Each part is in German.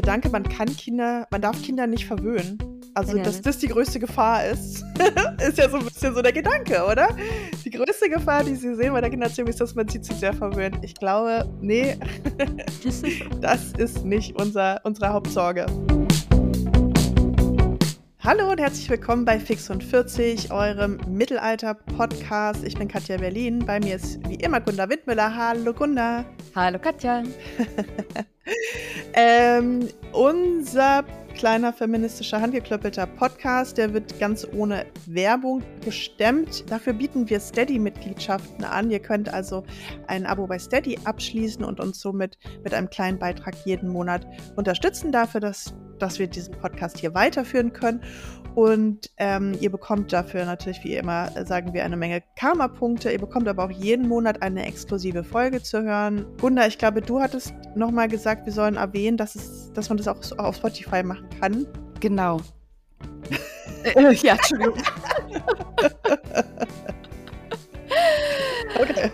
Gedanke, man kann Kinder, man darf Kinder nicht verwöhnen. Also, Ja, dass ne? das die größte Gefahr ist, ist ja so ein bisschen so der Gedanke, oder? Die größte Gefahr, die sie sehen bei der Kindererziehung, ist, dass man sie zu sehr verwöhnt. Ich glaube, nee, das ist nicht unser, unsere Hauptsorge. Hallo und herzlich willkommen bei Fix und 40, eurem Mittelalter-Podcast. Ich bin Katja Berlin. Bei mir ist wie immer Gunda Wittmüller. Hallo Gunda. Hallo Katja. Ähm, unser kleiner feministischer handgeklöppelter Podcast, der wird ganz ohne Werbung gestemmt. Dafür bieten wir Steady-Mitgliedschaften an. Ihr könnt also ein Abo bei Steady abschließen und uns somit mit einem kleinen Beitrag jeden Monat unterstützen dafür, dass, dass wir diesen Podcast hier weiterführen können. Und ähm, ihr bekommt dafür natürlich, wie immer, äh, sagen wir, eine Menge Karma-Punkte. Ihr bekommt aber auch jeden Monat eine exklusive Folge zu hören. Gunda, ich glaube, du hattest nochmal gesagt, wir sollen erwähnen, dass, es, dass man das auch auf Spotify machen kann. Genau. äh, ja, Entschuldigung. Okay.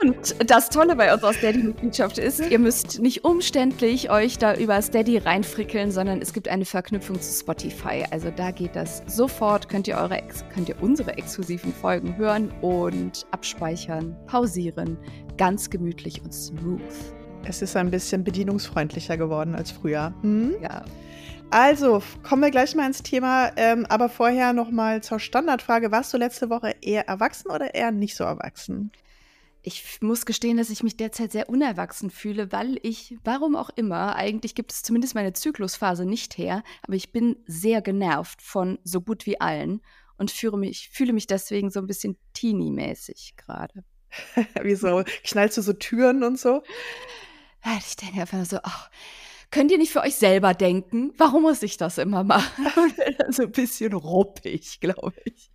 Und das Tolle bei unserer Steady-Mitgliedschaft ist, ihr müsst nicht umständlich euch da über Steady reinfrickeln, sondern es gibt eine Verknüpfung zu Spotify. Also da geht das sofort, könnt ihr, eure könnt ihr unsere exklusiven Folgen hören und abspeichern, pausieren. Ganz gemütlich und smooth. Es ist ein bisschen bedienungsfreundlicher geworden als früher. Hm? Ja. Also, kommen wir gleich mal ins Thema. Ähm, aber vorher nochmal zur Standardfrage. Warst du letzte Woche eher erwachsen oder eher nicht so erwachsen? Ich muss gestehen, dass ich mich derzeit sehr unerwachsen fühle, weil ich, warum auch immer, eigentlich gibt es zumindest meine Zyklusphase nicht her, aber ich bin sehr genervt von so gut wie allen und fühle mich, fühle mich deswegen so ein bisschen teeny-mäßig gerade. Wieso? Knallst du so Türen und so? Ja, Ich denke einfach nur so, ach, könnt ihr nicht für euch selber denken? Warum muss ich das immer machen? Und bin dann so ein bisschen ruppig, glaube ich.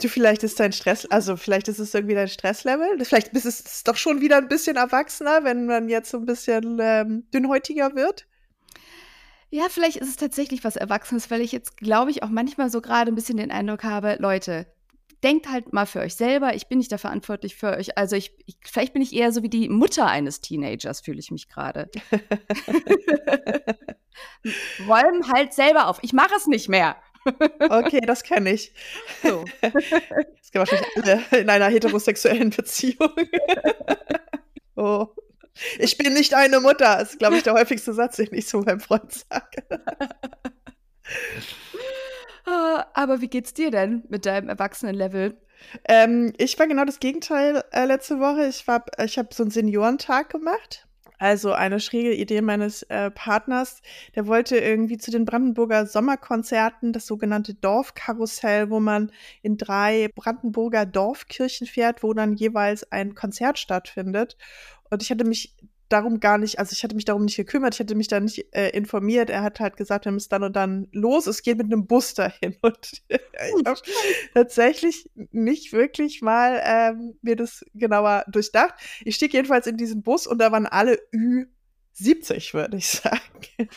Du, vielleicht ist dein Stress, also vielleicht ist es irgendwie dein Stresslevel. Vielleicht ist es doch schon wieder ein bisschen erwachsener, wenn man jetzt so ein bisschen ähm, dünnhäutiger wird. Ja, vielleicht ist es tatsächlich was Erwachsenes, weil ich jetzt, glaube ich, auch manchmal so gerade ein bisschen den Eindruck habe, Leute, denkt halt mal für euch selber, ich bin nicht da verantwortlich für euch. Also ich, ich vielleicht bin ich eher so wie die Mutter eines Teenagers, fühle ich mich gerade. Räumen halt selber auf. Ich mache es nicht mehr. Okay, das kenne ich. So. Das kennen wahrscheinlich alle in einer heterosexuellen Beziehung. oh. Ich bin nicht eine Mutter, ist, glaube ich, der häufigste Satz, den ich zu meinem Freund sage. Ah, Aber wie geht's dir denn mit deinem Erwachsenenlevel? Ähm, ich war genau das Gegenteil äh, letzte Woche. Ich, war- ich habe so einen Seniorentag gemacht. Also eine schräge Idee meines äh, Partners. Der wollte irgendwie zu den Brandenburger Sommerkonzerten das sogenannte Dorfkarussell, wo man in drei Brandenburger Dorfkirchen fährt, wo dann jeweils ein Konzert stattfindet. Und ich hatte mich darum gar nicht, also ich hatte mich darum nicht gekümmert, ich hatte mich da nicht äh, informiert. Er hat halt gesagt, wir müssen dann und dann los. Es geht mit einem Bus dahin. Und ich habe tatsächlich nicht wirklich mal ähm, mir das genauer durchdacht. Ich stieg jedenfalls in diesen Bus und da waren alle Ü70, würde ich sagen.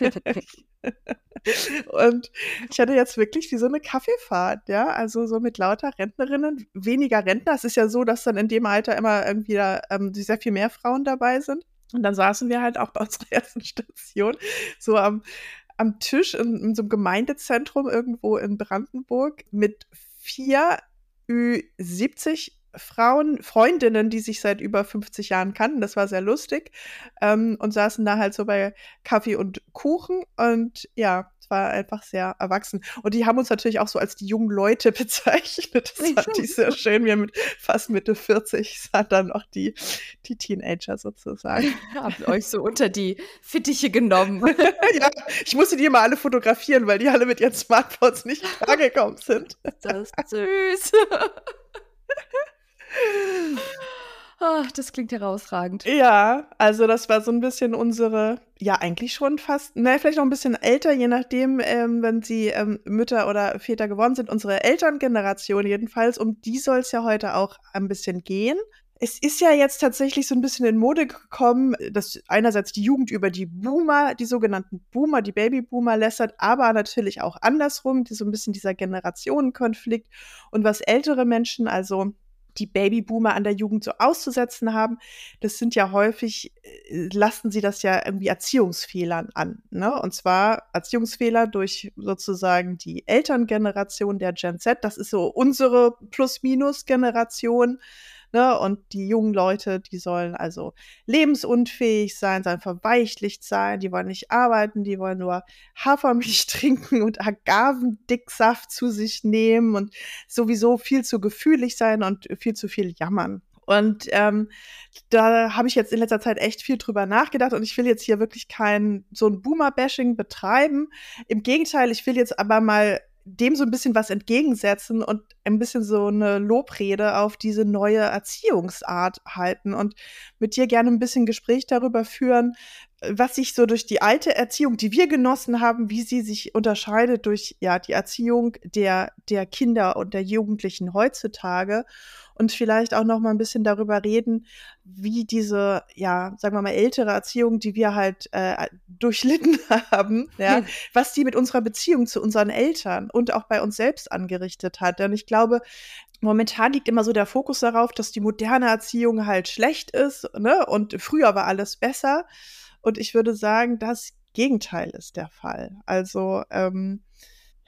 und ich hatte jetzt wirklich wie so eine Kaffeefahrt, ja, also so mit lauter Rentnerinnen, weniger Rentner. Es ist ja so, dass dann in dem Alter immer irgendwie da ähm, sehr viel mehr Frauen dabei sind. Und dann saßen wir halt auch bei unserer ersten Station so am, am Tisch in, in so einem Gemeindezentrum irgendwo in Brandenburg mit vier Ü70 Frauen, Freundinnen, die sich seit über 50 Jahren kannten. Das war sehr lustig. Ähm, und saßen da halt so bei Kaffee und Kuchen. Und ja, es war einfach sehr erwachsen. Und die haben uns natürlich auch so als die jungen Leute bezeichnet. Das fand ich sehr schön. Wir mit fast Mitte 40 sahen dann noch die, die Teenager sozusagen. Habt euch so unter die Fittiche genommen. ja, ich musste die immer alle fotografieren, weil die alle mit ihren Smartphones nicht klargekommen sind. Das ist süß. Ach, das klingt herausragend. Ja, also das war so ein bisschen unsere, ja eigentlich schon fast, ne, vielleicht noch ein bisschen älter, je nachdem, ähm, wenn sie ähm, Mütter oder Väter geworden sind, unsere Elterngeneration jedenfalls, um die soll es ja heute auch ein bisschen gehen. Es ist ja jetzt tatsächlich so ein bisschen in Mode gekommen, dass einerseits die Jugend über die Boomer, die sogenannten Boomer, die Babyboomer lässert, aber natürlich auch andersrum, die so ein bisschen dieser Generationenkonflikt und was ältere Menschen, also die Babyboomer an der Jugend so auszusetzen haben, das sind ja häufig, äh, lasten sie das ja irgendwie Erziehungsfehlern an. Ne? Und zwar Erziehungsfehler durch sozusagen die Elterngeneration der Gen Z. Das ist so unsere Plus-Minus-Generation. Ne? Und die jungen Leute, die sollen also lebensunfähig sein, sollen verweichlicht sein, die wollen nicht arbeiten, die wollen nur Hafermilch trinken und Agavendicksaft zu sich nehmen und sowieso viel zu gefühlig sein und viel zu viel jammern. Und ähm, da habe ich jetzt in letzter Zeit echt viel drüber nachgedacht und ich will jetzt hier wirklich kein so ein Boomer-Bashing betreiben. Im Gegenteil, ich will jetzt aber mal dem so ein bisschen was entgegensetzen und ein bisschen so eine Lobrede auf diese neue Erziehungsart halten und mit dir gerne ein bisschen Gespräch darüber führen, was sich so durch die alte Erziehung, die wir genossen haben, wie sie sich unterscheidet durch ja die Erziehung der der Kinder und der Jugendlichen heutzutage und vielleicht auch noch mal ein bisschen darüber reden, wie diese, ja, sagen wir mal, ältere Erziehung, die wir halt äh, durchlitten haben, ja, was die mit unserer Beziehung zu unseren Eltern und auch bei uns selbst angerichtet hat. Denn ich glaube, momentan liegt immer so der Fokus darauf, dass die moderne Erziehung halt schlecht ist, ne? Und früher war alles besser. Und ich würde sagen, das Gegenteil ist der Fall. Also, ähm,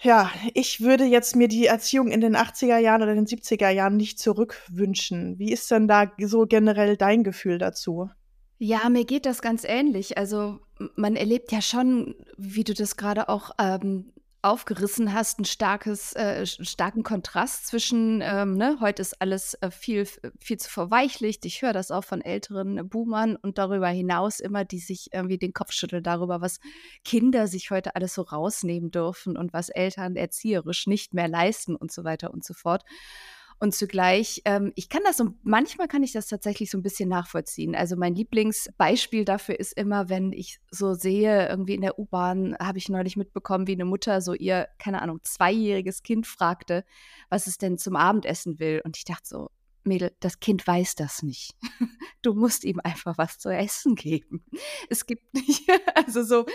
ja, ich würde jetzt mir die Erziehung in den 80er Jahren oder den 70er Jahren nicht zurückwünschen. Wie ist denn da so generell dein Gefühl dazu? Ja, mir geht das ganz ähnlich. Also man erlebt ja schon, wie du das gerade auch ähm, aufgerissen hast, ein starkes, äh, starken Kontrast zwischen, ähm, ne, heute ist alles äh, viel, viel zu verweichlicht. Ich höre das auch von älteren Boomern und darüber hinaus immer, die sich irgendwie den Kopf schütteln darüber, was Kinder sich heute alles so rausnehmen dürfen und was Eltern erzieherisch nicht mehr leisten und so weiter und so fort. Und zugleich, ähm, ich kann das so, manchmal kann ich das tatsächlich so ein bisschen nachvollziehen. Also mein Lieblingsbeispiel dafür ist immer, wenn ich so sehe, irgendwie in der U-Bahn habe ich neulich mitbekommen, wie eine Mutter so ihr, keine Ahnung, zweijähriges Kind fragte, was es denn zum Abendessen will. Und ich dachte so, Mädel, das Kind weiß das nicht. Du musst ihm einfach was zu essen geben. Es gibt nicht, also so,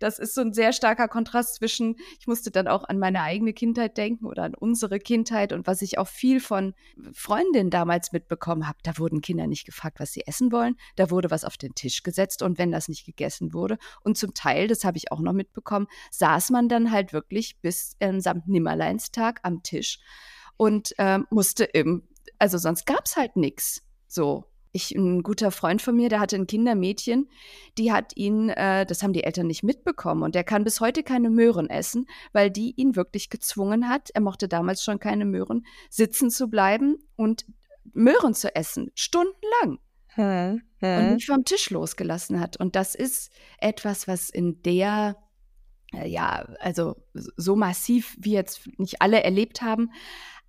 das ist so ein sehr starker Kontrast zwischen, ich musste dann auch an meine eigene Kindheit denken oder an unsere Kindheit und was ich auch viel von Freundinnen damals mitbekommen habe. Da wurden Kinder nicht gefragt, was sie essen wollen. Da wurde was auf den Tisch gesetzt und wenn das nicht gegessen wurde und zum Teil, das habe ich auch noch mitbekommen, saß man dann halt wirklich bis ähm, samt Nimmerleinstag am Tisch und ähm, musste im also sonst gab es halt nichts. So. Ich, ein guter Freund von mir, der hatte ein Kindermädchen, die hat ihn, äh, das haben die Eltern nicht mitbekommen und der kann bis heute keine Möhren essen, weil die ihn wirklich gezwungen hat, er mochte damals schon keine Möhren, sitzen zu bleiben und Möhren zu essen, stundenlang. Hm, hm. Und nicht vom Tisch losgelassen hat. Und das ist etwas, was in der äh, ja, also so massiv wie jetzt nicht alle erlebt haben.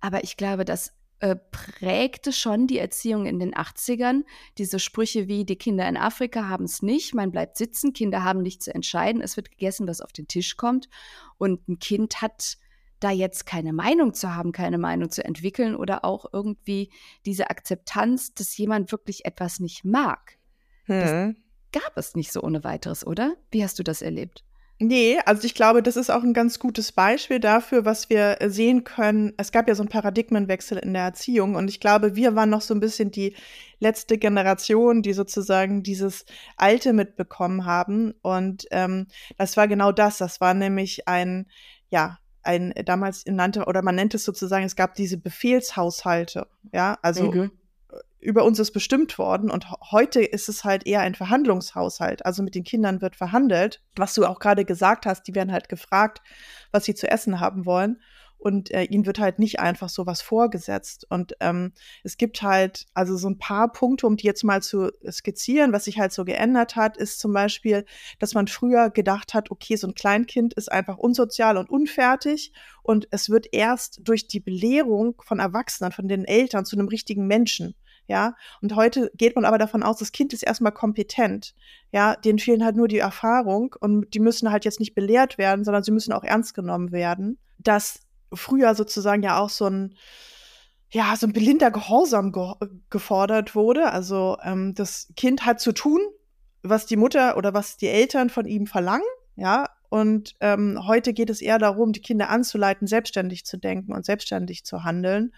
Aber ich glaube, dass äh, prägte schon die Erziehung in den 80ern. Diese Sprüche wie, die Kinder in Afrika haben es nicht, man bleibt sitzen, Kinder haben nicht zu entscheiden, es wird gegessen, was auf den Tisch kommt. Und ein Kind hat da jetzt keine Meinung zu haben, keine Meinung zu entwickeln oder auch irgendwie diese Akzeptanz, dass jemand wirklich etwas nicht mag. Hm. Das gab es nicht so ohne weiteres, oder? Wie hast du das erlebt? Nee, also ich glaube, das ist auch ein ganz gutes Beispiel dafür, was wir sehen können. Es gab ja so einen Paradigmenwechsel in der Erziehung und ich glaube, wir waren noch so ein bisschen die letzte Generation, die sozusagen dieses Alte mitbekommen haben. Und ähm, das war genau das. Das war nämlich ein, ja, ein damals nannte, oder man nennt es sozusagen, es gab diese Befehlshaushalte, ja, also mhm über uns ist bestimmt worden und heute ist es halt eher ein Verhandlungshaushalt. Also mit den Kindern wird verhandelt. Was du auch gerade gesagt hast, die werden halt gefragt, was sie zu essen haben wollen. Und äh, ihnen wird halt nicht einfach so was vorgesetzt. Und ähm, es gibt halt also so ein paar Punkte, um die jetzt mal zu skizzieren, was sich halt so geändert hat, ist zum Beispiel, dass man früher gedacht hat, okay, so ein Kleinkind ist einfach unsozial und unfertig und es wird erst durch die Belehrung von Erwachsenen, von den Eltern zu einem richtigen Menschen ja. Und heute geht man aber davon aus, das Kind ist erstmal kompetent, ja. Denen fehlen halt nur die Erfahrung und die müssen halt jetzt nicht belehrt werden, sondern sie müssen auch ernst genommen werden. Dass früher sozusagen ja auch so ein, ja, so ein blinder Gehorsam ge gefordert wurde. Also ähm, das Kind hat zu tun, was die Mutter oder was die Eltern von ihm verlangen, ja, und ähm, heute geht es eher darum, die Kinder anzuleiten, selbstständig zu denken und selbstständig zu handeln.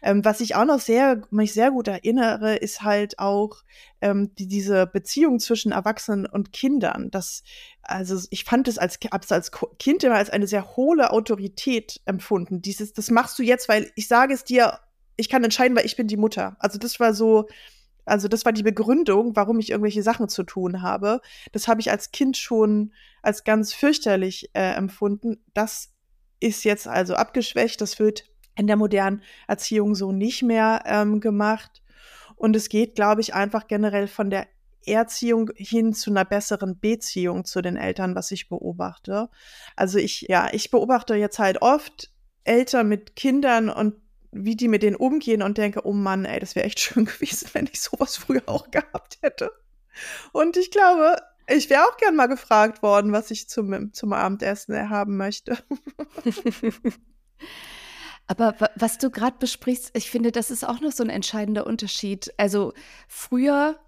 Ähm, was ich auch noch sehr, mich sehr gut erinnere, ist halt auch ähm, die, diese Beziehung zwischen Erwachsenen und Kindern. Das, also ich fand es als, als Kind immer als eine sehr hohle Autorität empfunden. Dieses, das machst du jetzt, weil ich sage es dir, ich kann entscheiden, weil ich bin die Mutter. Also das war so, also das war die Begründung, warum ich irgendwelche Sachen zu tun habe. Das habe ich als Kind schon als ganz fürchterlich äh, empfunden. Das ist jetzt also abgeschwächt. Das wird in der modernen Erziehung so nicht mehr ähm, gemacht. Und es geht, glaube ich, einfach generell von der Erziehung hin zu einer besseren Beziehung zu den Eltern, was ich beobachte. Also ich, ja, ich beobachte jetzt halt oft Eltern mit Kindern und wie die mit denen umgehen und denke, oh Mann, ey, das wäre echt schön gewesen, wenn ich sowas früher auch gehabt hätte. Und ich glaube, ich wäre auch gern mal gefragt worden, was ich zum, zum Abendessen haben möchte. Aber was du gerade besprichst, ich finde, das ist auch noch so ein entscheidender Unterschied. Also früher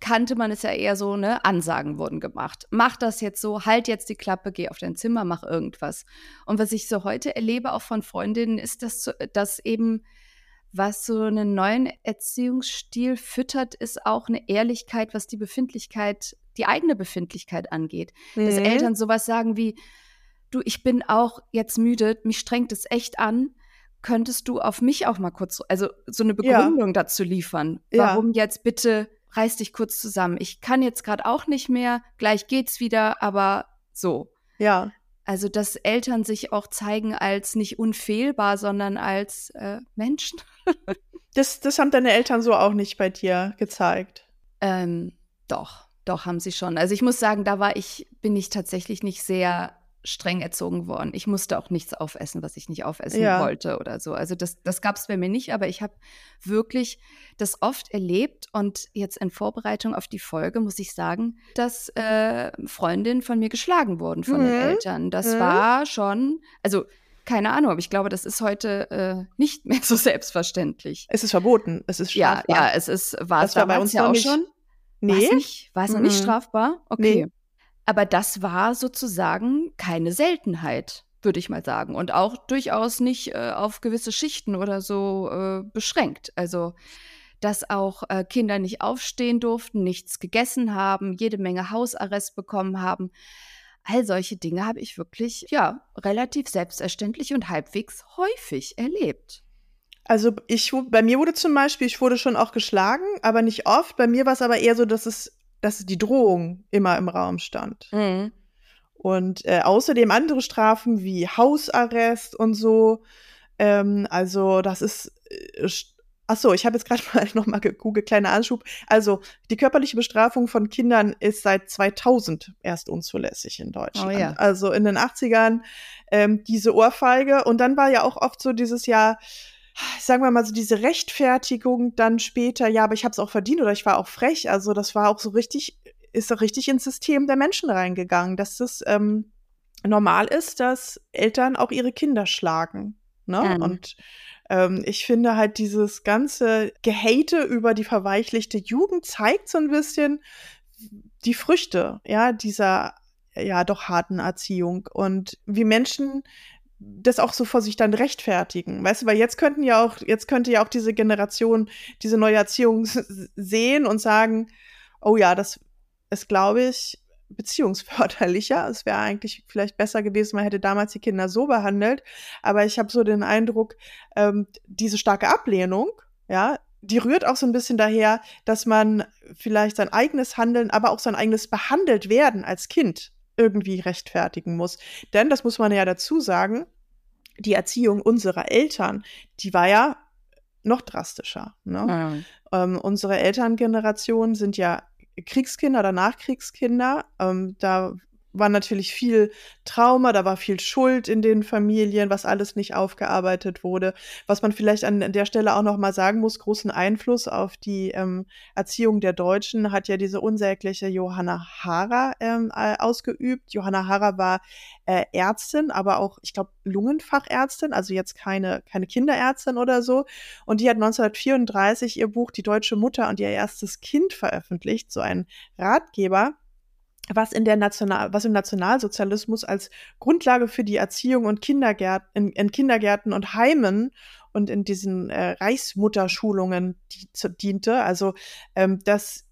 kannte man es ja eher so, ne, Ansagen wurden gemacht. Mach das jetzt so, halt jetzt die Klappe, geh auf dein Zimmer, mach irgendwas. Und was ich so heute erlebe, auch von Freundinnen, ist, dass, dass eben, was so einen neuen Erziehungsstil füttert, ist auch eine Ehrlichkeit, was die Befindlichkeit, die eigene Befindlichkeit angeht. Mhm. Dass Eltern sowas sagen wie, du, ich bin auch jetzt müde, mich strengt es echt an, könntest du auf mich auch mal kurz, also so eine Begründung ja. dazu liefern, warum ja. jetzt bitte reiß dich kurz zusammen. Ich kann jetzt gerade auch nicht mehr, gleich geht's wieder, aber so. Ja. Also, dass Eltern sich auch zeigen als nicht unfehlbar, sondern als äh, Menschen. das, das haben deine Eltern so auch nicht bei dir gezeigt. Ähm, doch, doch haben sie schon. Also ich muss sagen, da war ich, bin ich tatsächlich nicht sehr streng erzogen worden. Ich musste auch nichts aufessen, was ich nicht aufessen ja. wollte oder so. Also das, das gab es bei mir nicht, aber ich habe wirklich das oft erlebt und jetzt in Vorbereitung auf die Folge muss ich sagen, dass äh, Freundinnen von mir geschlagen wurden von mhm. den Eltern. Das mhm. war schon, also keine Ahnung, aber ich glaube, das ist heute äh, nicht mehr so selbstverständlich. Es ist verboten, es ist strafbar. Ja, ja, es ist, war es war bei uns ja auch nicht. schon. Nee. War es noch nicht strafbar? Okay. Nee. Aber das war sozusagen keine Seltenheit, würde ich mal sagen. Und auch durchaus nicht äh, auf gewisse Schichten oder so äh, beschränkt. Also, dass auch äh, Kinder nicht aufstehen durften, nichts gegessen haben, jede Menge Hausarrest bekommen haben. All solche Dinge habe ich wirklich, ja, relativ selbstverständlich und halbwegs häufig erlebt. Also ich, bei mir wurde zum Beispiel, ich wurde schon auch geschlagen, aber nicht oft. Bei mir war es aber eher so, dass es dass die Drohung immer im Raum stand. Mhm. Und äh, außerdem andere Strafen wie Hausarrest und so. Ähm, also das ist äh, Ach so, ich habe jetzt gerade mal noch mal gegoogelt, kleiner Anschub. Also, die körperliche Bestrafung von Kindern ist seit 2000 erst unzulässig in Deutschland. Oh, ja. Also in den 80ern ähm, diese Ohrfeige. Und dann war ja auch oft so dieses Jahr, sagen wir mal so diese Rechtfertigung dann später, ja, aber ich habe es auch verdient oder ich war auch frech. Also das war auch so richtig, ist doch richtig ins System der Menschen reingegangen, dass das ähm, normal ist, dass Eltern auch ihre Kinder schlagen. Ne? Mhm. Und ähm, ich finde halt dieses ganze Gehate über die verweichlichte Jugend zeigt so ein bisschen die Früchte, ja, dieser ja doch harten Erziehung und wie Menschen das auch so vor sich dann rechtfertigen. Weißt du, weil jetzt könnten ja auch, jetzt könnte ja auch diese Generation diese neue Erziehung sehen und sagen, oh ja, das ist, glaube ich, beziehungsförderlicher. Es wäre eigentlich vielleicht besser gewesen, man hätte damals die Kinder so behandelt. Aber ich habe so den Eindruck, ähm, diese starke Ablehnung, ja, die rührt auch so ein bisschen daher, dass man vielleicht sein eigenes Handeln, aber auch sein eigenes behandelt werden als Kind irgendwie rechtfertigen muss. Denn, das muss man ja dazu sagen, die Erziehung unserer Eltern, die war ja noch drastischer. Ne? Ja. Ähm, unsere Elterngeneration sind ja Kriegskinder oder Nachkriegskinder. Ähm, da war natürlich viel Trauma, da war viel Schuld in den Familien, was alles nicht aufgearbeitet wurde. Was man vielleicht an der Stelle auch noch mal sagen muss, großen Einfluss auf die ähm, Erziehung der Deutschen hat ja diese unsägliche Johanna Hara ähm, ausgeübt. Johanna Hara war äh, Ärztin, aber auch, ich glaube, Lungenfachärztin, also jetzt keine, keine Kinderärztin oder so. Und die hat 1934 ihr Buch Die deutsche Mutter und ihr erstes Kind veröffentlicht, so ein Ratgeber was in der National, was im Nationalsozialismus als Grundlage für die Erziehung und Kindergärten, in, in Kindergärten und Heimen und in diesen äh, Reichsmutterschulungen die, diente. Also ähm, dass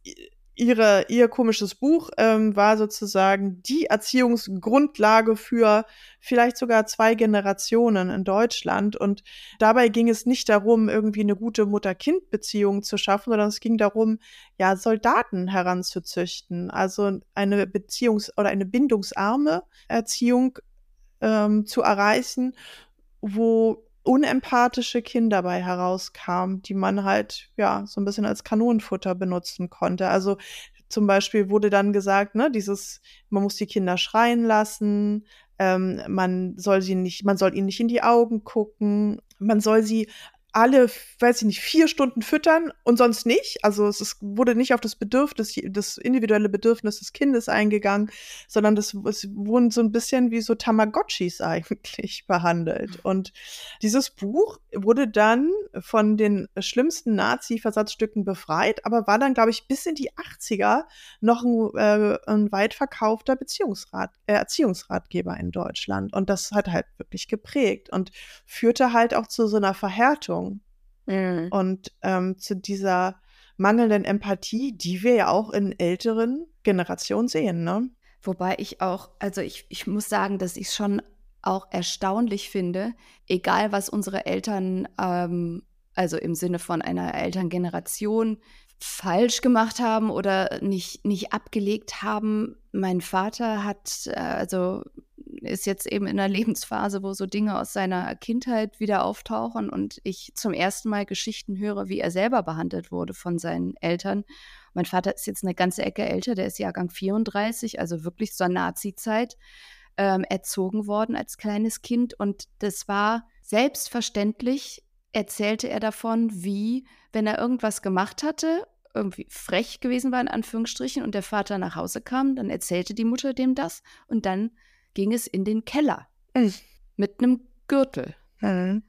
ihre, ihr komisches Buch ähm, war sozusagen die Erziehungsgrundlage für vielleicht sogar zwei Generationen in Deutschland. Und dabei ging es nicht darum, irgendwie eine gute Mutter-Kind-Beziehung zu schaffen, sondern es ging darum, ja, Soldaten heranzuzüchten. Also eine Beziehungs- oder eine bindungsarme Erziehung ähm, zu erreichen, wo unempathische Kinder dabei herauskamen, die man halt ja so ein bisschen als Kanonenfutter benutzen konnte. Also zum Beispiel wurde dann gesagt, ne, dieses, man muss die Kinder schreien lassen, ähm, man soll sie nicht, man soll ihnen nicht in die Augen gucken, man soll sie alle, weiß ich nicht, vier Stunden füttern und sonst nicht. Also es ist, wurde nicht auf das Bedürfnis, das individuelle Bedürfnis des Kindes eingegangen, sondern das, es wurden so ein bisschen wie so Tamagotchis eigentlich behandelt. Und dieses Buch wurde dann von den schlimmsten Nazi-Versatzstücken befreit, aber war dann, glaube ich, bis in die 80er noch ein, äh, ein weit verkaufter Beziehungsrat, äh, Erziehungsratgeber in Deutschland. Und das hat halt wirklich geprägt und führte halt auch zu so einer Verhärtung Mhm. Und ähm, zu dieser mangelnden Empathie, die wir ja auch in älteren Generationen sehen, ne? Wobei ich auch, also ich, ich muss sagen, dass ich es schon auch erstaunlich finde, egal was unsere Eltern, ähm, also im Sinne von einer Elterngeneration, falsch gemacht haben oder nicht, nicht abgelegt haben. Mein Vater hat, äh, also ist jetzt eben in einer Lebensphase, wo so Dinge aus seiner Kindheit wieder auftauchen und ich zum ersten Mal Geschichten höre, wie er selber behandelt wurde von seinen Eltern. Mein Vater ist jetzt eine ganze Ecke älter, der ist Jahrgang 34, also wirklich zur Nazi-Zeit ähm, erzogen worden als kleines Kind. Und das war selbstverständlich, erzählte er davon, wie, wenn er irgendwas gemacht hatte irgendwie frech gewesen war, in Anführungsstrichen, und der Vater nach Hause kam, dann erzählte die Mutter dem das und dann ging es in den Keller mhm. mit einem Gürtel. Mhm.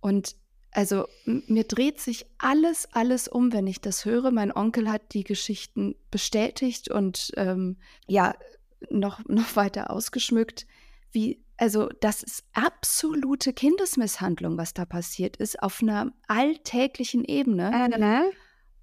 Und also mir dreht sich alles, alles um, wenn ich das höre. Mein Onkel hat die Geschichten bestätigt und ähm, ja, noch, noch weiter ausgeschmückt. Wie, also, das ist absolute Kindesmisshandlung, was da passiert ist, auf einer alltäglichen Ebene. Äh,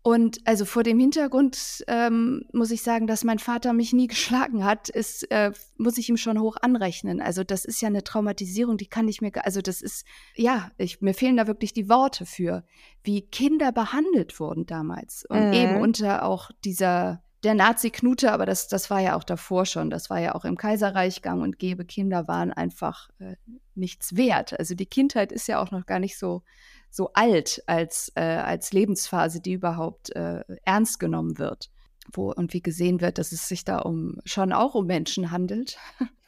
und also vor dem Hintergrund ähm, muss ich sagen, dass mein Vater mich nie geschlagen hat, ist, äh, muss ich ihm schon hoch anrechnen. Also das ist ja eine Traumatisierung, die kann ich mir, also das ist, ja, ich, mir fehlen da wirklich die Worte für, wie Kinder behandelt wurden damals. Und äh. eben unter auch dieser, der Nazi-Knute, aber das, das war ja auch davor schon, das war ja auch im Kaiserreich gang und gäbe. Kinder waren einfach äh, nichts wert. Also die Kindheit ist ja auch noch gar nicht so so alt als, äh, als Lebensphase, die überhaupt äh, ernst genommen wird. Wo und wie gesehen wird, dass es sich da um schon auch um Menschen handelt.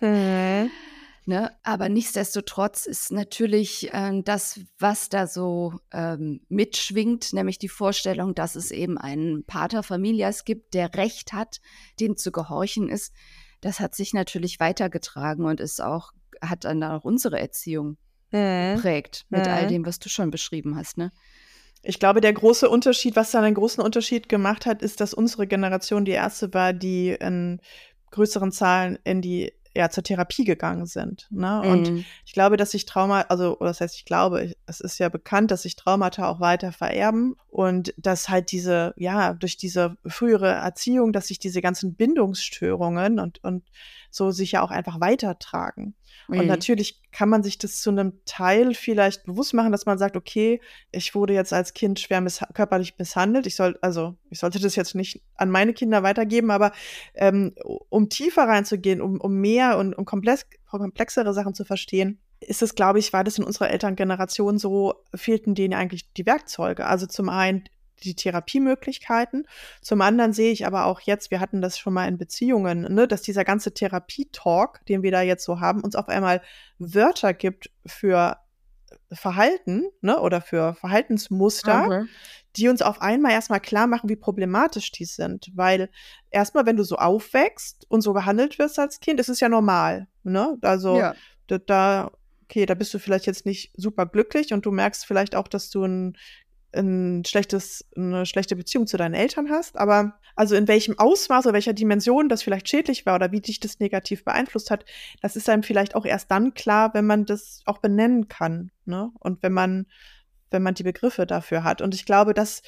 Mhm. Ne? Aber nichtsdestotrotz ist natürlich äh, das, was da so ähm, mitschwingt, nämlich die Vorstellung, dass es eben einen Pater Familias gibt, der Recht hat, dem zu gehorchen ist, das hat sich natürlich weitergetragen und ist auch, hat dann auch unsere Erziehung mhm. prägt mit mhm. all dem, was du schon beschrieben hast, ne? Ich glaube, der große Unterschied, was dann einen großen Unterschied gemacht hat, ist, dass unsere Generation die erste war, die in größeren Zahlen in die ja zur Therapie gegangen sind. Ne? Mhm. Und ich glaube, dass sich Trauma, also oder das heißt, ich glaube, es ist ja bekannt, dass sich Traumata auch weiter vererben und dass halt diese, ja, durch diese frühere Erziehung, dass sich diese ganzen Bindungsstörungen und, und so sich ja auch einfach weitertragen. Mhm. Und natürlich kann man sich das zu einem Teil vielleicht bewusst machen, dass man sagt, okay, ich wurde jetzt als Kind schwer miss körperlich misshandelt. Ich soll, also ich sollte das jetzt nicht an meine Kinder weitergeben, aber ähm, um tiefer reinzugehen, um, um mehr und um komplex, komplexere Sachen zu verstehen, ist es, glaube ich, war das in unserer Elterngeneration so, fehlten denen eigentlich die Werkzeuge. Also zum einen die Therapiemöglichkeiten. Zum anderen sehe ich aber auch jetzt, wir hatten das schon mal in Beziehungen, ne, dass dieser ganze Therapietalk, den wir da jetzt so haben, uns auf einmal Wörter gibt für Verhalten ne, oder für Verhaltensmuster, okay. die uns auf einmal erstmal klar machen, wie problematisch die sind. Weil erstmal, wenn du so aufwächst und so behandelt wirst als Kind, ist es ja normal. Ne? Also ja. da, da okay, da bist du vielleicht jetzt nicht super glücklich und du merkst vielleicht auch, dass du ein ein schlechtes, eine schlechte Beziehung zu deinen Eltern hast, aber Also in welchem Ausmaß oder welcher Dimension das vielleicht schädlich war oder wie dich das negativ beeinflusst hat, das ist einem vielleicht auch erst dann klar, wenn man das auch benennen kann. Ne? Und wenn man, wenn man die Begriffe dafür hat. Und ich glaube, das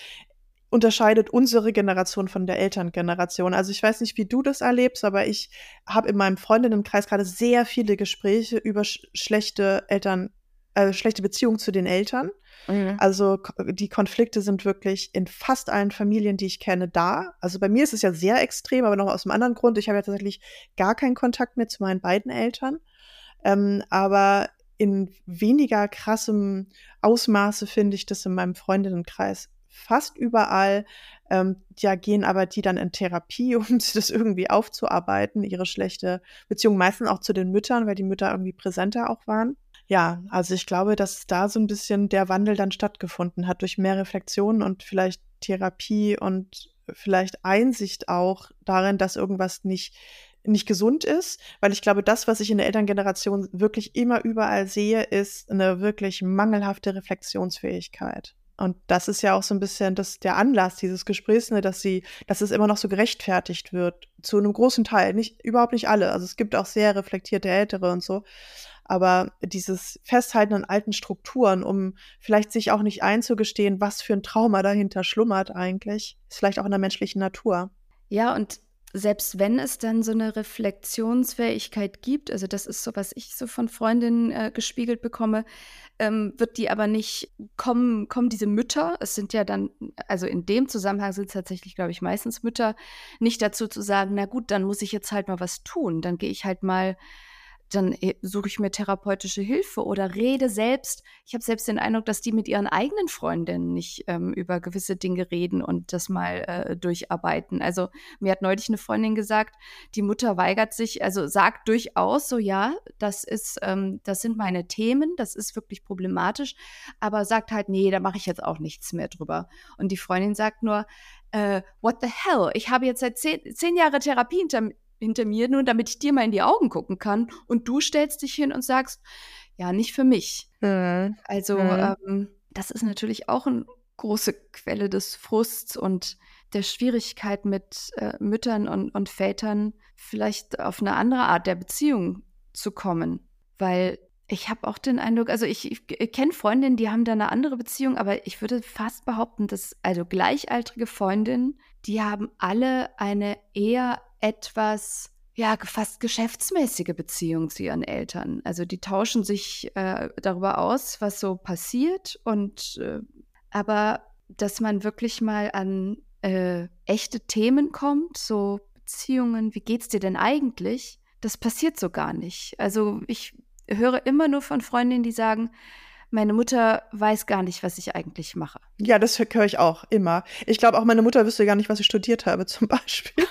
unterscheidet unsere Generation von der Elterngeneration. Also ich weiß nicht, wie du das erlebst, aber ich habe in meinem Freundinnenkreis gerade sehr viele Gespräche über sch schlechte Eltern, äh, schlechte Beziehungen zu den Eltern. Mhm. Also die Konflikte sind wirklich in fast allen Familien, die ich kenne, da. Also bei mir ist es ja sehr extrem, aber noch aus einem anderen Grund. Ich habe ja tatsächlich gar keinen Kontakt mehr zu meinen beiden Eltern. Ähm, aber in weniger krassem Ausmaße finde ich das in meinem Freundinnenkreis fast überall. Ähm, ja, gehen aber die dann in Therapie, um das irgendwie aufzuarbeiten, ihre schlechte Beziehung, meistens auch zu den Müttern, weil die Mütter irgendwie präsenter auch waren ja, also ich glaube, dass da so ein bisschen der Wandel dann stattgefunden hat durch mehr Reflexion und vielleicht Therapie und vielleicht Einsicht auch darin, dass irgendwas nicht nicht gesund ist, weil ich glaube, das, was ich in der Elterngeneration wirklich immer überall sehe, ist eine wirklich mangelhafte Reflexionsfähigkeit. Und das ist ja auch so ein bisschen das, der Anlass dieses Gesprächs, ne, dass sie, dass es immer noch so gerechtfertigt wird. Zu einem großen Teil. Nicht, überhaupt nicht alle. Also es gibt auch sehr reflektierte Ältere und so. Aber dieses Festhalten an alten Strukturen, um vielleicht sich auch nicht einzugestehen, was für ein Trauma dahinter schlummert eigentlich, ist vielleicht auch in der menschlichen Natur. Ja, und selbst wenn es dann so eine Reflexionsfähigkeit gibt, also das ist so, was ich so von Freundinnen äh, gespiegelt bekomme, ähm, wird die aber nicht kommen, kommen diese Mütter, es sind ja dann, also in dem Zusammenhang sind es tatsächlich, glaube ich, meistens Mütter, nicht dazu zu sagen, na gut, dann muss ich jetzt halt mal was tun, dann gehe ich halt mal dann äh, suche ich mir therapeutische Hilfe oder rede selbst. Ich habe selbst den Eindruck, dass die mit ihren eigenen Freundinnen nicht ähm, über gewisse Dinge reden und das mal äh, durcharbeiten. Also mir hat neulich eine Freundin gesagt, die Mutter weigert sich, also sagt durchaus so, ja, das ist, ähm, das sind meine Themen, das ist wirklich problematisch, aber sagt halt, nee, da mache ich jetzt auch nichts mehr drüber. Und die Freundin sagt nur, äh, what the hell? Ich habe jetzt seit zehn, zehn Jahre Therapie hinter, hinter mir, nur damit ich dir mal in die Augen gucken kann. Und du stellst dich hin und sagst, ja, nicht für mich. Mhm. Also, mhm. Ähm, das ist natürlich auch eine große Quelle des Frusts und der Schwierigkeit mit äh, Müttern und, und Vätern vielleicht auf eine andere Art der Beziehung zu kommen. Weil ich habe auch den Eindruck, also ich, ich, ich kenne Freundinnen, die haben da eine andere Beziehung, aber ich würde fast behaupten, dass also gleichaltrige Freundinnen, die haben alle eine eher etwas, ja, fast geschäftsmäßige Beziehung zu ihren Eltern. Also die tauschen sich äh, darüber aus, was so passiert und äh, aber dass man wirklich mal an äh, echte Themen kommt, so Beziehungen, wie geht's dir denn eigentlich? Das passiert so gar nicht. Also ich höre immer nur von Freundinnen, die sagen, meine Mutter weiß gar nicht, was ich eigentlich mache. Ja, das höre ich auch immer. Ich glaube auch, meine Mutter wüsste gar nicht, was ich studiert habe, zum Beispiel.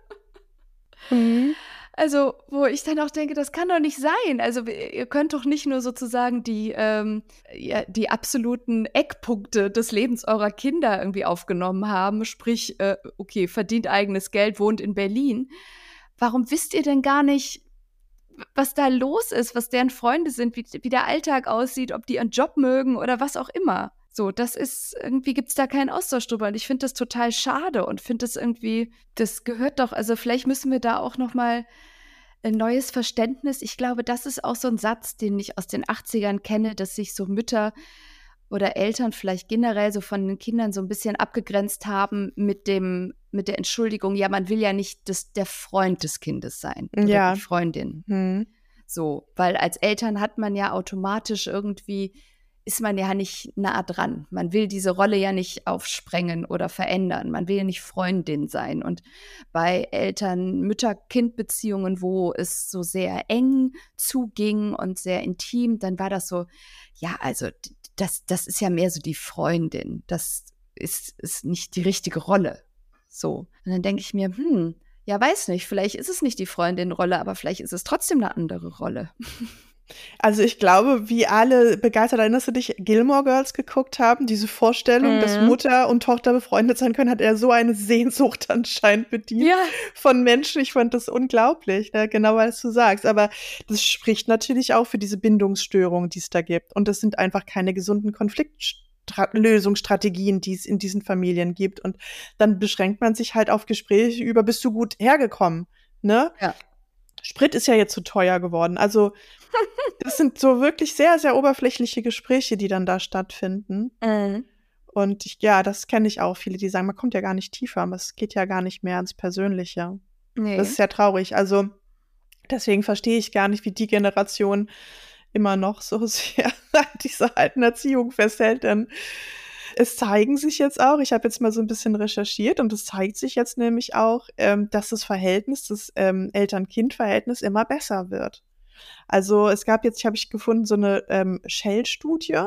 mhm. Also, wo ich dann auch denke, das kann doch nicht sein. Also, ihr könnt doch nicht nur sozusagen die, ähm, ja, die absoluten Eckpunkte des Lebens eurer Kinder irgendwie aufgenommen haben. Sprich, äh, okay, verdient eigenes Geld, wohnt in Berlin. Warum wisst ihr denn gar nicht, was da los ist, was deren Freunde sind, wie, wie der Alltag aussieht, ob die ihren Job mögen oder was auch immer. So, das ist, irgendwie gibt es da keinen Austausch drüber. Und ich finde das total schade und finde das irgendwie, das gehört doch, also vielleicht müssen wir da auch nochmal ein neues Verständnis. Ich glaube, das ist auch so ein Satz, den ich aus den 80ern kenne, dass sich so Mütter oder Eltern vielleicht generell so von den Kindern so ein bisschen abgegrenzt haben mit dem mit der Entschuldigung, ja, man will ja nicht das, der Freund des Kindes sein ja. die Freundin. Hm. So, weil als Eltern hat man ja automatisch irgendwie ist man ja nicht nah dran. Man will diese Rolle ja nicht aufsprengen oder verändern. Man will ja nicht Freundin sein. Und bei Eltern, Mütter-Kind-Beziehungen, wo es so sehr eng zuging und sehr intim, dann war das so, ja, also das, das ist ja mehr so die Freundin. Das ist, ist nicht die richtige Rolle. So. Und dann denke ich mir, hm, ja, weiß nicht, vielleicht ist es nicht die Freundin-Rolle, aber vielleicht ist es trotzdem eine andere Rolle. Also ich glaube, wie alle begeistert, erinnerst du dich, Gilmore Girls geguckt haben, diese Vorstellung, mhm. dass Mutter und Tochter befreundet sein können, hat er so eine Sehnsucht anscheinend bedient ja. von Menschen. Ich fand das unglaublich, ne? genau was du sagst. Aber das spricht natürlich auch für diese Bindungsstörung, die es da gibt. Und das sind einfach keine gesunden Konfliktstörungen. Tra Lösungsstrategien, die es in diesen Familien gibt. Und dann beschränkt man sich halt auf Gespräche über, bist du gut hergekommen? Ne? Ja. Sprit ist ja jetzt zu teuer geworden. Also das sind so wirklich sehr, sehr oberflächliche Gespräche, die dann da stattfinden. Mhm. Und ich, ja, das kenne ich auch. Viele, die sagen, man kommt ja gar nicht tiefer, aber es geht ja gar nicht mehr ans Persönliche. Nee. Das ist sehr traurig. Also deswegen verstehe ich gar nicht, wie die Generation immer noch so sehr an dieser alten Erziehung festhält, denn es zeigen sich jetzt auch, ich habe jetzt mal so ein bisschen recherchiert und es zeigt sich jetzt nämlich auch, ähm, dass das Verhältnis, das ähm, Eltern-Kind-Verhältnis immer besser wird. Also es gab jetzt, habe ich gefunden, so eine ähm, Shell-Studie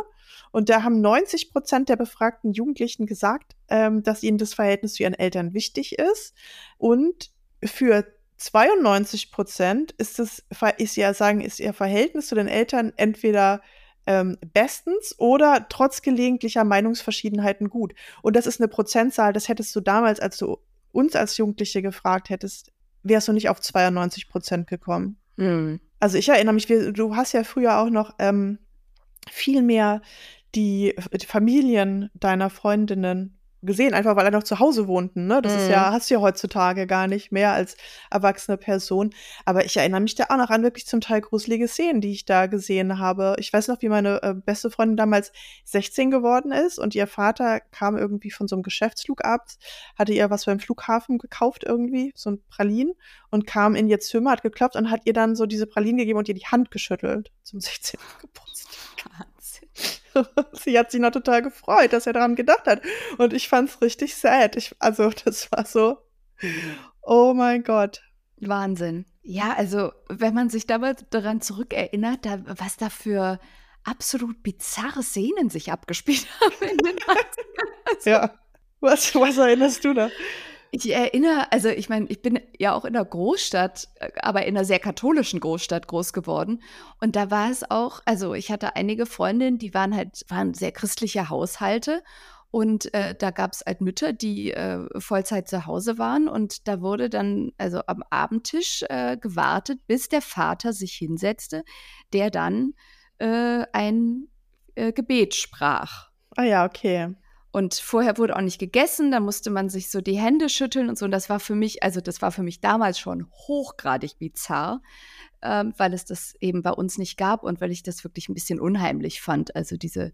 und da haben 90 Prozent der befragten Jugendlichen gesagt, ähm, dass ihnen das Verhältnis zu ihren Eltern wichtig ist und für 92 Prozent ist es, ist ja sagen, ist ihr Verhältnis zu den Eltern entweder ähm, bestens oder trotz gelegentlicher Meinungsverschiedenheiten gut. Und das ist eine Prozentzahl, das hättest du damals, als du uns als Jugendliche gefragt hättest, wärst du nicht auf 92 Prozent gekommen. Mhm. Also ich erinnere mich, du hast ja früher auch noch ähm, viel mehr die, die Familien deiner Freundinnen gesehen, einfach weil er noch zu Hause wohnten. Ne? Das mhm. ist ja, mhm. hast du ja heutzutage gar nicht mehr als erwachsene Person. Aber ich erinnere mich da auch noch an wirklich zum Teil gruselige Szenen, die ich da gesehen habe. Ich weiß noch, wie meine äh, beste Freundin damals 16 geworden ist und ihr Vater kam irgendwie von so einem Geschäftsflug abends, hatte ihr was beim Flughafen gekauft irgendwie, so ein Pralin und kam in ihr Zimmer, hat geklopft und hat ihr dann so diese Pralinen gegeben und ihr die Hand geschüttelt zum 16. Geburtstag. sie hat sich noch total gefreut, dass er daran gedacht hat. Und ich fand es richtig sad. Ich, also, das war so, oh mein Gott. Wahnsinn. Ja, also, wenn man sich damals daran zurückerinnert, da, was da für absolut bizarre Szenen sich abgespielt haben. also, ja. Was, was erinnerst du da? Ich erinnere, also ich meine, ich bin ja auch in einer Großstadt, äh, aber in einer sehr katholischen Großstadt groß geworden. Und da war es auch, also ich hatte einige Freundinnen, die waren halt, waren sehr christliche Haushalte. Und äh, da gab es halt Mütter, die äh, Vollzeit zu Hause waren. Und da wurde dann also am Abendtisch äh, gewartet, bis der Vater sich hinsetzte, der dann äh, ein äh, Gebet sprach. Ah ja, okay. Und vorher wurde auch nicht gegessen, da musste man sich so die Hände schütteln und so. Und das war für mich, also das war für mich damals schon hochgradig bizarr, ähm, weil es das eben bei uns nicht gab und weil ich das wirklich ein bisschen unheimlich fand. Also diese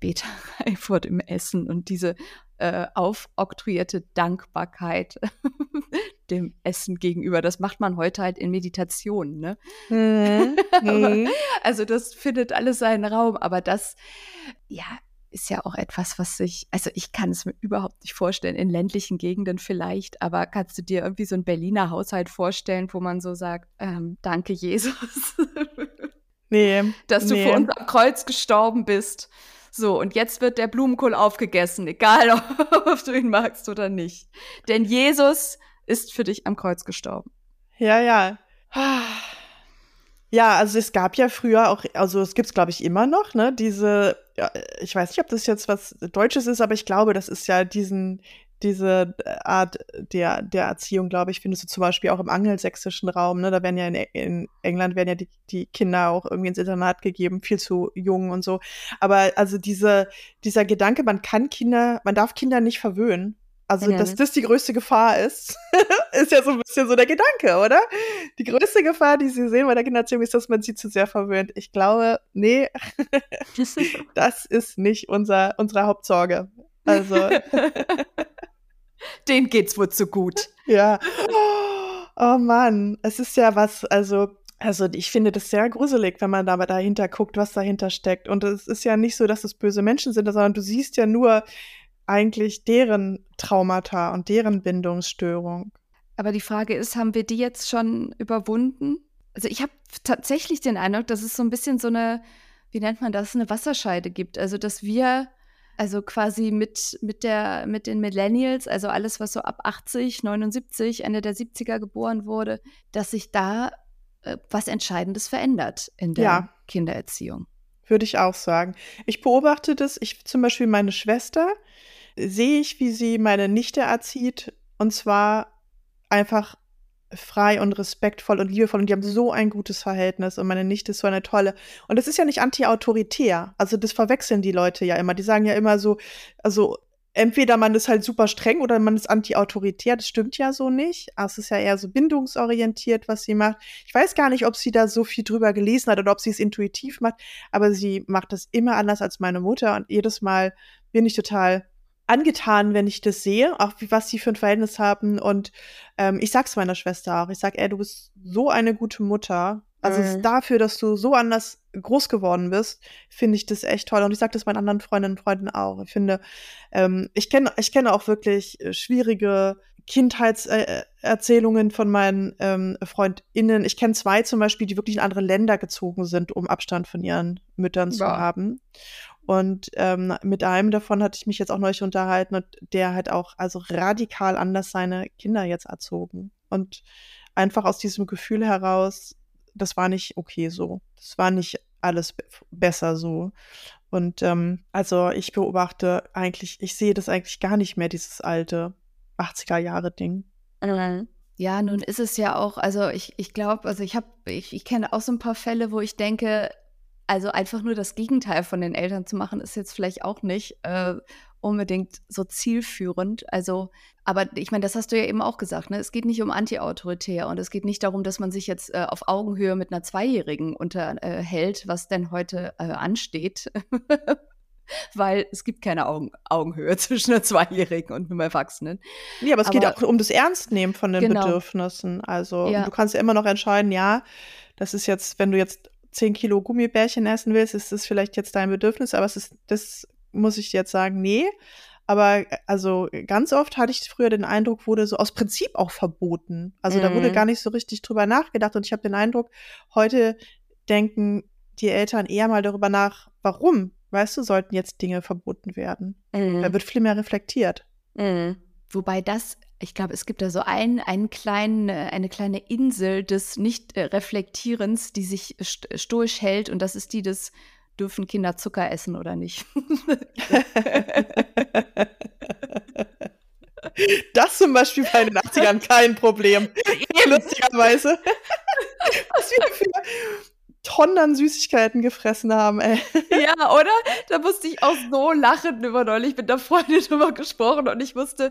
Beterei vor dem Essen und diese äh, aufoktroyierte Dankbarkeit dem Essen gegenüber. Das macht man heute halt in Meditationen, ne? Mhm. Mhm. also das findet alles seinen Raum, aber das, ja, ist ja auch etwas, was sich, also ich kann es mir überhaupt nicht vorstellen, in ländlichen Gegenden vielleicht, aber kannst du dir irgendwie so einen Berliner Haushalt vorstellen, wo man so sagt, ähm, danke Jesus, nee, dass du nee. für uns am Kreuz gestorben bist. So, und jetzt wird der Blumenkohl aufgegessen, egal ob du ihn magst oder nicht. Denn Jesus ist für dich am Kreuz gestorben. Ja, ja. Ja, also es gab ja früher auch, also es gibt es, glaube ich, immer noch, ne, diese, ja, ich weiß nicht, ob das jetzt was Deutsches ist, aber ich glaube, das ist ja diesen, diese Art der, der Erziehung, glaube ich, findest du zum Beispiel auch im angelsächsischen Raum, ne, da werden ja in, in England werden ja die, die Kinder auch irgendwie ins Internat gegeben, viel zu jung und so. Aber also diese, dieser Gedanke, man kann Kinder, man darf Kinder nicht verwöhnen, also, ja. dass das die größte Gefahr ist, ist ja so ein bisschen so der Gedanke, oder? Die größte Gefahr, die sie sehen bei der Kindererziehung, ist, dass man sie zu sehr verwöhnt. Ich glaube, nee, das ist nicht unser, unsere Hauptsorge. Also. Den geht's wohl zu gut. Ja. Oh Mann, es ist ja was, also also ich finde das sehr gruselig, wenn man da dahinter guckt, was dahinter steckt. Und es ist ja nicht so, dass es böse Menschen sind, sondern du siehst ja nur eigentlich deren Traumata und deren Bindungsstörung. Aber die Frage ist, haben wir die jetzt schon überwunden? Also ich habe tatsächlich den Eindruck, dass es so ein bisschen so eine, wie nennt man das, eine Wasserscheide gibt. Also dass wir, also quasi mit, mit, der, mit den Millennials, also alles, was so ab 80, 79, Ende der 70er geboren wurde, dass sich da äh, was Entscheidendes verändert in der ja. Kindererziehung. Würde ich auch sagen. Ich beobachte das, ich zum Beispiel meine Schwester, sehe ich, wie sie meine Nichte erzieht. Und zwar einfach frei und respektvoll und liebevoll und die haben so ein gutes Verhältnis und meine Nichte ist so eine tolle. Und das ist ja nicht anti-autoritär. Also das verwechseln die Leute ja immer. Die sagen ja immer so, also entweder man ist halt super streng oder man ist anti-autoritär. Das stimmt ja so nicht. Also es ist ja eher so bindungsorientiert, was sie macht. Ich weiß gar nicht, ob sie da so viel drüber gelesen hat oder ob sie es intuitiv macht, aber sie macht das immer anders als meine Mutter und jedes Mal bin ich total angetan, wenn ich das sehe, auch wie, was sie für ein Verhältnis haben. Und ähm, ich sag's meiner Schwester auch. Ich sag, ey, du bist so eine gute Mutter. Also mhm. dafür, dass du so anders groß geworden bist, finde ich das echt toll. Und ich sage das meinen anderen Freundinnen und Freunden auch. Ich finde, ähm, ich kenne ich kenne auch wirklich äh, schwierige Kindheitserzählungen von meinen ähm, FreundInnen. Ich kenne zwei zum Beispiel, die wirklich in andere Länder gezogen sind, um Abstand von ihren Müttern ja. zu haben. Und ähm, mit einem davon hatte ich mich jetzt auch neulich unterhalten und der hat auch also radikal anders seine Kinder jetzt erzogen. Und einfach aus diesem Gefühl heraus, das war nicht okay so. Das war nicht alles besser so. Und ähm, also ich beobachte eigentlich, ich sehe das eigentlich gar nicht mehr, dieses alte 80er Jahre Ding. Ja, nun ist es ja auch, also ich, ich glaube, also ich habe, ich, ich kenne auch so ein paar Fälle, wo ich denke, also einfach nur das Gegenteil von den Eltern zu machen, ist jetzt vielleicht auch nicht äh, unbedingt so zielführend. Also, aber ich meine, das hast du ja eben auch gesagt, ne? Es geht nicht um anti-autoritär und es geht nicht darum, dass man sich jetzt äh, auf Augenhöhe mit einer Zweijährigen unterhält, was denn heute äh, ansteht. Weil es gibt keine Augen Augenhöhe zwischen einer Zweijährigen und einem Erwachsenen. Ja, aber es aber, geht auch um das Ernstnehmen von den genau. Bedürfnissen. Also ja. du kannst ja immer noch entscheiden, ja, das ist jetzt, wenn du jetzt 10 Kilo Gummibärchen essen willst, ist das vielleicht jetzt dein Bedürfnis, aber es ist, das muss ich jetzt sagen, nee. Aber also ganz oft hatte ich früher den Eindruck, wurde so aus Prinzip auch verboten. Also mhm. da wurde mhm. gar nicht so richtig drüber nachgedacht. Und ich habe den Eindruck, heute denken die Eltern eher mal darüber nach, warum, weißt du, sollten jetzt Dinge verboten werden. Mhm. Da wird viel mehr reflektiert. Mhm. Wobei das ich glaube, es gibt da so ein, einen kleinen, äh, eine kleine Insel des Nicht-Reflektierens, die sich stoisch hält und das ist die des dürfen Kinder Zucker essen oder nicht. Das zum Beispiel bei den 80ern kein Problem. Lustigerweise. Was wir für Tonnen an Süßigkeiten gefressen haben, ey. Ja, oder? Da musste ich auch so lachen über neulich mit einer Freundin drüber gesprochen und ich wusste,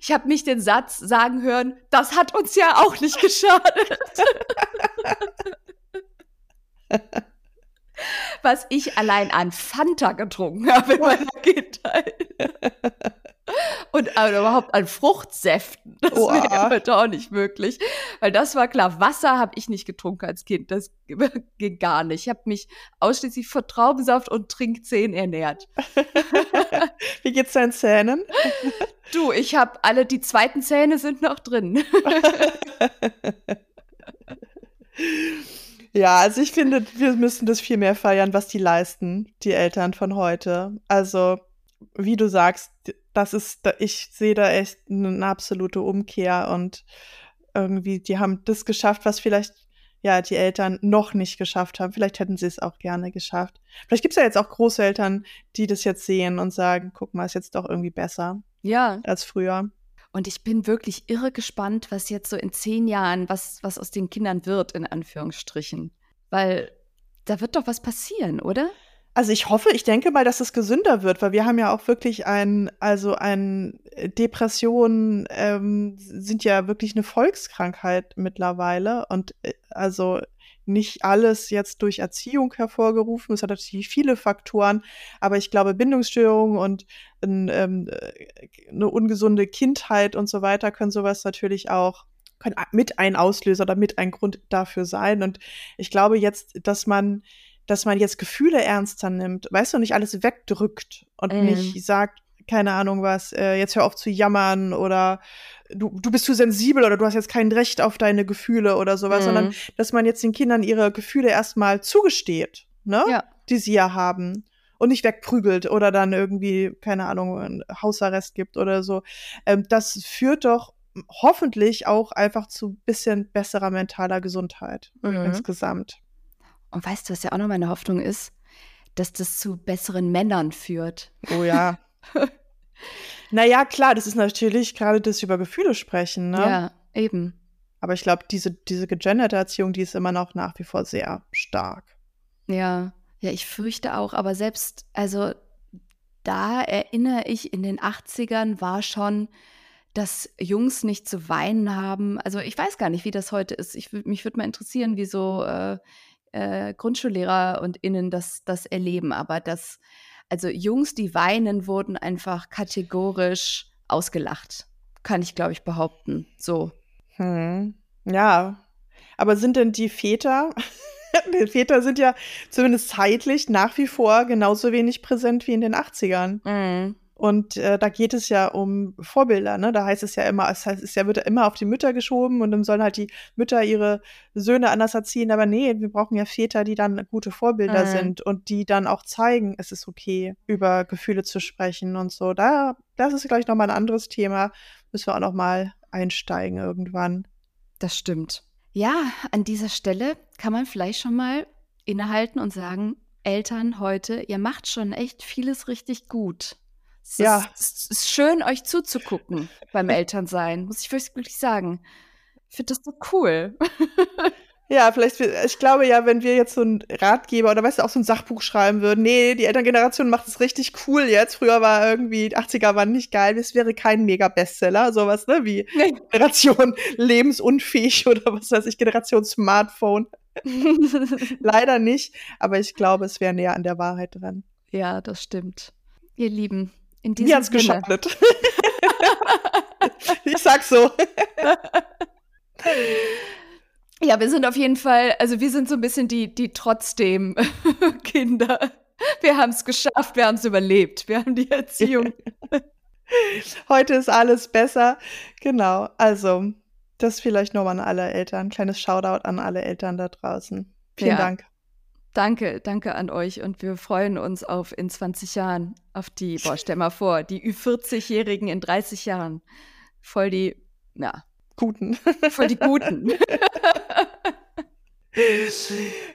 ich habe mich den Satz sagen hören, das hat uns ja auch nicht geschadet. Was ich allein an Fanta getrunken habe in meiner Kindheit. Und aber überhaupt an Fruchtsäften. Das oh, wäre heute auch nicht möglich. Weil das war klar. Wasser habe ich nicht getrunken als Kind. Das ging gar nicht. Ich habe mich ausschließlich von Traubensaft und Trinkzehen ernährt. Wie geht's deinen Zähnen? Du, ich habe alle, die zweiten Zähne sind noch drin. Ja, also ich finde, wir müssen das viel mehr feiern, was die leisten, die Eltern von heute. Also, wie du sagst, das ist, ich sehe da echt eine absolute Umkehr und irgendwie, die haben das geschafft, was vielleicht ja die Eltern noch nicht geschafft haben. Vielleicht hätten sie es auch gerne geschafft. Vielleicht gibt es ja jetzt auch Großeltern, die das jetzt sehen und sagen, guck mal, ist jetzt doch irgendwie besser ja. als früher. Und ich bin wirklich irre gespannt, was jetzt so in zehn Jahren, was, was aus den Kindern wird, in Anführungsstrichen. Weil da wird doch was passieren, oder? Also ich hoffe, ich denke mal, dass es gesünder wird, weil wir haben ja auch wirklich ein, also ein äh, Depressionen ähm, sind ja wirklich eine Volkskrankheit mittlerweile und äh, also nicht alles jetzt durch Erziehung hervorgerufen. Es hat natürlich viele Faktoren, aber ich glaube, Bindungsstörungen und ein, ähm, äh, eine ungesunde Kindheit und so weiter können sowas natürlich auch können mit ein Auslöser oder mit ein Grund dafür sein. Und ich glaube jetzt, dass man dass man jetzt Gefühle ernster nimmt, weißt du, nicht alles wegdrückt und mhm. nicht sagt, keine Ahnung was, äh, jetzt hör auf zu jammern oder du, du bist zu sensibel oder du hast jetzt kein Recht auf deine Gefühle oder sowas, mhm. sondern dass man jetzt den Kindern ihre Gefühle erstmal zugesteht, ne? Ja. Die sie ja haben. Und nicht wegprügelt oder dann irgendwie, keine Ahnung, Hausarrest gibt oder so. Ähm, das führt doch hoffentlich auch einfach zu bisschen besserer mentaler Gesundheit mhm. insgesamt. Und weißt du, was ja auch noch meine Hoffnung ist? Dass das zu besseren Männern führt. Oh ja. naja, klar, das ist natürlich gerade das über Gefühle sprechen, ne? Ja, eben. Aber ich glaube, diese, diese gegenderte Erziehung, die ist immer noch nach wie vor sehr stark. Ja, ja, ich fürchte auch, aber selbst, also da erinnere ich, in den 80ern war schon, dass Jungs nicht zu weinen haben. Also ich weiß gar nicht, wie das heute ist. Ich, mich würde mal interessieren, wie so äh, äh, Grundschullehrer und Innen das, das erleben. Aber das, also Jungs, die weinen, wurden einfach kategorisch ausgelacht. Kann ich, glaube ich, behaupten. So. Hm. Ja. Aber sind denn die Väter, die Väter sind ja zumindest zeitlich nach wie vor genauso wenig präsent wie in den 80ern. Mhm. Und äh, da geht es ja um Vorbilder, ne? Da heißt es ja immer, es heißt, es ja, wird ja immer auf die Mütter geschoben und dann sollen halt die Mütter ihre Söhne anders erziehen. Aber nee, wir brauchen ja Väter, die dann gute Vorbilder mhm. sind und die dann auch zeigen, es ist okay, über Gefühle zu sprechen und so. Da, das ist, glaube ich, nochmal ein anderes Thema. Müssen wir auch nochmal einsteigen irgendwann. Das stimmt. Ja, an dieser Stelle kann man vielleicht schon mal innehalten und sagen, Eltern heute, ihr macht schon echt vieles richtig gut. Es ja. Ist, es ist schön, euch zuzugucken beim Elternsein, muss ich wirklich sagen. Ich finde das so cool. Ja, vielleicht, ich glaube ja, wenn wir jetzt so einen Ratgeber oder weißt du, auch so ein Sachbuch schreiben würden, nee, die Elterngeneration macht es richtig cool jetzt. Früher war irgendwie, die 80er waren nicht geil, es wäre kein Mega-Bestseller, sowas, ne, wie nee. Generation lebensunfähig oder was weiß ich, Generation Smartphone. Leider nicht, aber ich glaube, es wäre näher an der Wahrheit dran. Ja, das stimmt. Ihr Lieben, in diesem Mir hat's geschadet. ich sag's so. Ja, wir sind auf jeden Fall, also wir sind so ein bisschen die, die trotzdem Kinder. Wir haben es geschafft, wir haben es überlebt, wir haben die Erziehung. Heute ist alles besser. Genau, also das vielleicht nochmal an alle Eltern. Kleines Shoutout an alle Eltern da draußen. Vielen ja. Dank. Danke, danke an euch und wir freuen uns auf in 20 Jahren, auf die, boah, stell mal vor, die Ü40-Jährigen in 30 Jahren. Voll die, ja. Guten. Voll die Guten.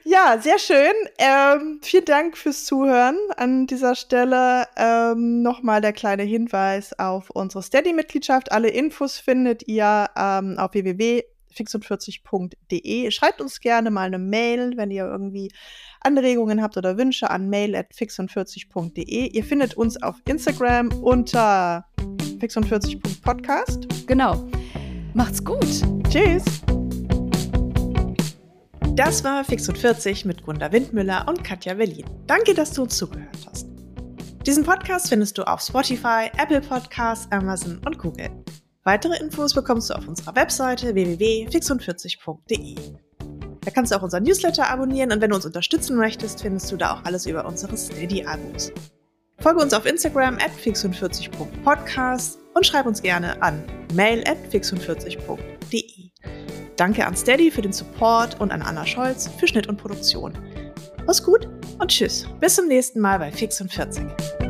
ja, sehr schön. Ähm, vielen Dank fürs Zuhören. An dieser Stelle ähm, nochmal der kleine Hinweis auf unsere Steady-Mitgliedschaft. Alle Infos findet ihr ähm, auf www.fix40.de. Schreibt uns gerne mal eine Mail, wenn ihr irgendwie Anregungen habt oder Wünsche an mail.fix40.de. Ihr findet uns auf Instagram unter fix40.podcast. Genau. Macht's gut. Tschüss. Das war Fix und 40 mit Gunda Windmüller und Katja Berlin. Danke, dass du uns zugehört hast. Diesen Podcast findest du auf Spotify, Apple Podcasts, Amazon und Google. Weitere Infos bekommst du auf unserer Webseite www.fix40.de. Da kannst du auch unseren Newsletter abonnieren und wenn du uns unterstützen möchtest, findest du da auch alles über unsere Steady-Abos. Folge uns auf Instagram at fix40.podcast und schreib uns gerne an mail at fix40.de. Danke an Steady für den Support und an Anna Scholz für Schnitt und Produktion. Mach's gut und tschüss. Bis zum nächsten Mal bei Fix und 40.